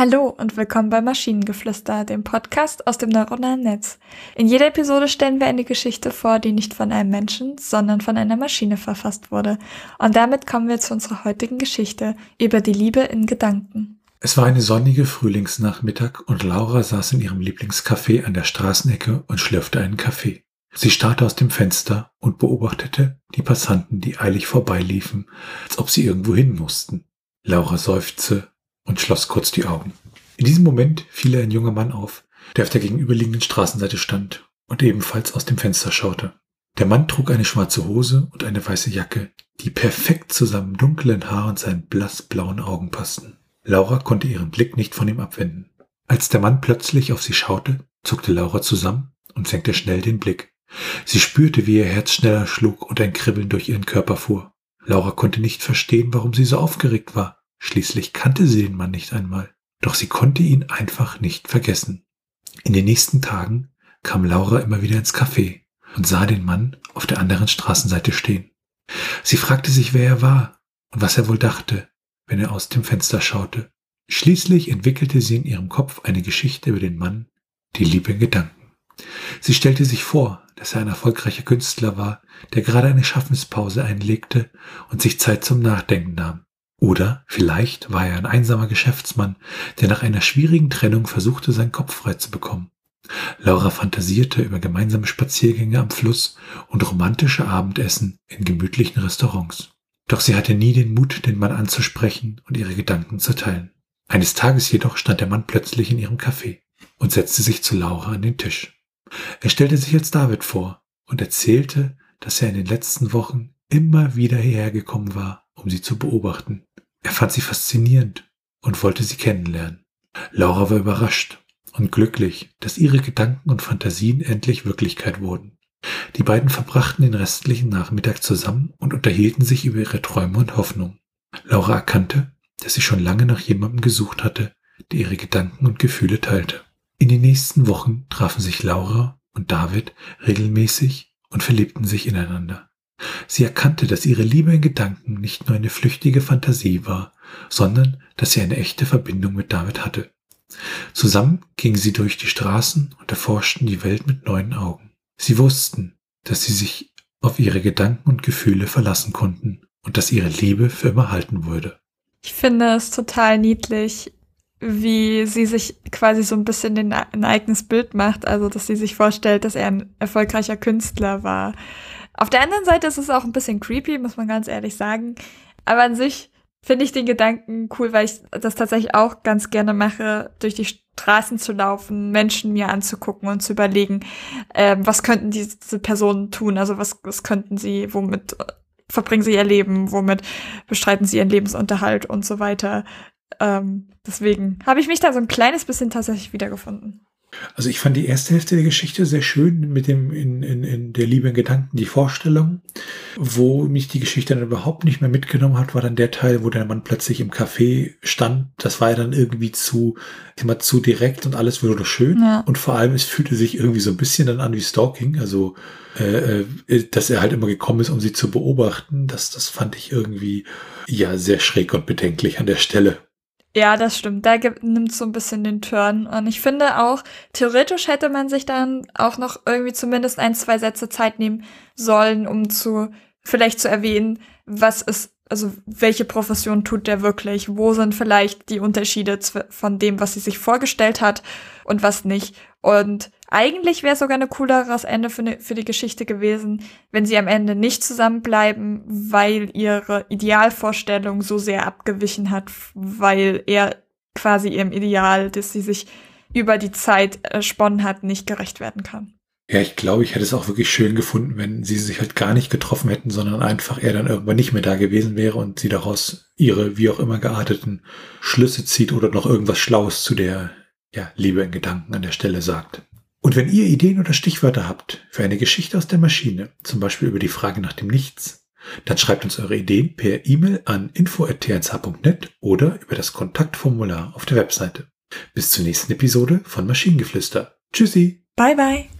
Hallo und willkommen bei Maschinengeflüster, dem Podcast aus dem neuronalen Netz. In jeder Episode stellen wir eine Geschichte vor, die nicht von einem Menschen, sondern von einer Maschine verfasst wurde. Und damit kommen wir zu unserer heutigen Geschichte über die Liebe in Gedanken. Es war eine sonnige Frühlingsnachmittag und Laura saß in ihrem Lieblingscafé an der Straßenecke und schlürfte einen Kaffee. Sie starrte aus dem Fenster und beobachtete die Passanten, die eilig vorbeiliefen, als ob sie irgendwo hin mussten. Laura seufzte und schloss kurz die Augen. In diesem Moment fiel ein junger Mann auf, der auf der gegenüberliegenden Straßenseite stand und ebenfalls aus dem Fenster schaute. Der Mann trug eine schwarze Hose und eine weiße Jacke, die perfekt zu seinem dunklen Haar und seinen blassblauen Augen passten. Laura konnte ihren Blick nicht von ihm abwenden. Als der Mann plötzlich auf sie schaute, zuckte Laura zusammen und senkte schnell den Blick. Sie spürte, wie ihr Herz schneller schlug und ein Kribbeln durch ihren Körper fuhr. Laura konnte nicht verstehen, warum sie so aufgeregt war. Schließlich kannte sie den Mann nicht einmal. Doch sie konnte ihn einfach nicht vergessen. In den nächsten Tagen kam Laura immer wieder ins Café und sah den Mann auf der anderen Straßenseite stehen. Sie fragte sich, wer er war und was er wohl dachte, wenn er aus dem Fenster schaute. Schließlich entwickelte sie in ihrem Kopf eine Geschichte über den Mann, die Liebe Gedanken. Sie stellte sich vor, dass er ein erfolgreicher Künstler war, der gerade eine Schaffenspause einlegte und sich Zeit zum Nachdenken nahm. Oder vielleicht war er ein einsamer Geschäftsmann, der nach einer schwierigen Trennung versuchte, seinen Kopf frei zu bekommen. Laura fantasierte über gemeinsame Spaziergänge am Fluss und romantische Abendessen in gemütlichen Restaurants. Doch sie hatte nie den Mut, den Mann anzusprechen und ihre Gedanken zu teilen. Eines Tages jedoch stand der Mann plötzlich in ihrem Café und setzte sich zu Laura an den Tisch. Er stellte sich als David vor und erzählte, dass er in den letzten Wochen immer wieder hierher gekommen war, um sie zu beobachten. Er fand sie faszinierend und wollte sie kennenlernen. Laura war überrascht und glücklich, dass ihre Gedanken und Fantasien endlich Wirklichkeit wurden. Die beiden verbrachten den restlichen Nachmittag zusammen und unterhielten sich über ihre Träume und Hoffnungen. Laura erkannte, dass sie schon lange nach jemandem gesucht hatte, der ihre Gedanken und Gefühle teilte. In den nächsten Wochen trafen sich Laura und David regelmäßig und verliebten sich ineinander. Sie erkannte, dass ihre Liebe in Gedanken nicht nur eine flüchtige Fantasie war, sondern dass sie eine echte Verbindung mit David hatte. Zusammen gingen sie durch die Straßen und erforschten die Welt mit neuen Augen. Sie wussten, dass sie sich auf ihre Gedanken und Gefühle verlassen konnten und dass ihre Liebe für immer halten würde. Ich finde es total niedlich, wie sie sich quasi so ein bisschen den, ein eigenes Bild macht, also dass sie sich vorstellt, dass er ein erfolgreicher Künstler war auf der anderen Seite ist es auch ein bisschen creepy, muss man ganz ehrlich sagen. Aber an sich finde ich den Gedanken cool, weil ich das tatsächlich auch ganz gerne mache, durch die Straßen zu laufen, Menschen mir anzugucken und zu überlegen, äh, was könnten diese Personen tun? Also was, was könnten sie, womit verbringen sie ihr Leben, womit bestreiten sie ihren Lebensunterhalt und so weiter. Ähm, deswegen habe ich mich da so ein kleines bisschen tatsächlich wiedergefunden. Also ich fand die erste Hälfte der Geschichte sehr schön mit dem in, in, in der Liebe in Gedanken, die Vorstellung. Wo mich die Geschichte dann überhaupt nicht mehr mitgenommen hat, war dann der Teil, wo der Mann plötzlich im Café stand. Das war ja dann irgendwie zu, immer zu direkt und alles wurde schön. Ja. Und vor allem, es fühlte sich irgendwie so ein bisschen dann an wie Stalking. Also, äh, äh, dass er halt immer gekommen ist, um sie zu beobachten. Das, das fand ich irgendwie, ja, sehr schräg und bedenklich an der Stelle. Ja, das stimmt. Da nimmt so ein bisschen den Turn. Und ich finde auch, theoretisch hätte man sich dann auch noch irgendwie zumindest ein, zwei Sätze Zeit nehmen sollen, um zu, vielleicht zu erwähnen, was ist, also welche Profession tut der wirklich? Wo sind vielleicht die Unterschiede von dem, was sie sich vorgestellt hat und was nicht? Und eigentlich wäre sogar eine cooleres Ende für, ne, für die Geschichte gewesen, wenn sie am Ende nicht zusammenbleiben, weil ihre Idealvorstellung so sehr abgewichen hat, weil er quasi ihrem Ideal, das sie sich über die Zeit ersponnen hat, nicht gerecht werden kann. Ja, ich glaube, ich hätte es auch wirklich schön gefunden, wenn sie sich halt gar nicht getroffen hätten, sondern einfach er dann irgendwann nicht mehr da gewesen wäre und sie daraus ihre wie auch immer gearteten Schlüsse zieht oder noch irgendwas Schlaues zu der ja, Liebe in Gedanken an der Stelle sagt. Und wenn ihr Ideen oder Stichwörter habt für eine Geschichte aus der Maschine, zum Beispiel über die Frage nach dem Nichts, dann schreibt uns eure Ideen per E-Mail an info.tnsh.net oder über das Kontaktformular auf der Webseite. Bis zur nächsten Episode von Maschinengeflüster. Tschüssi. Bye bye.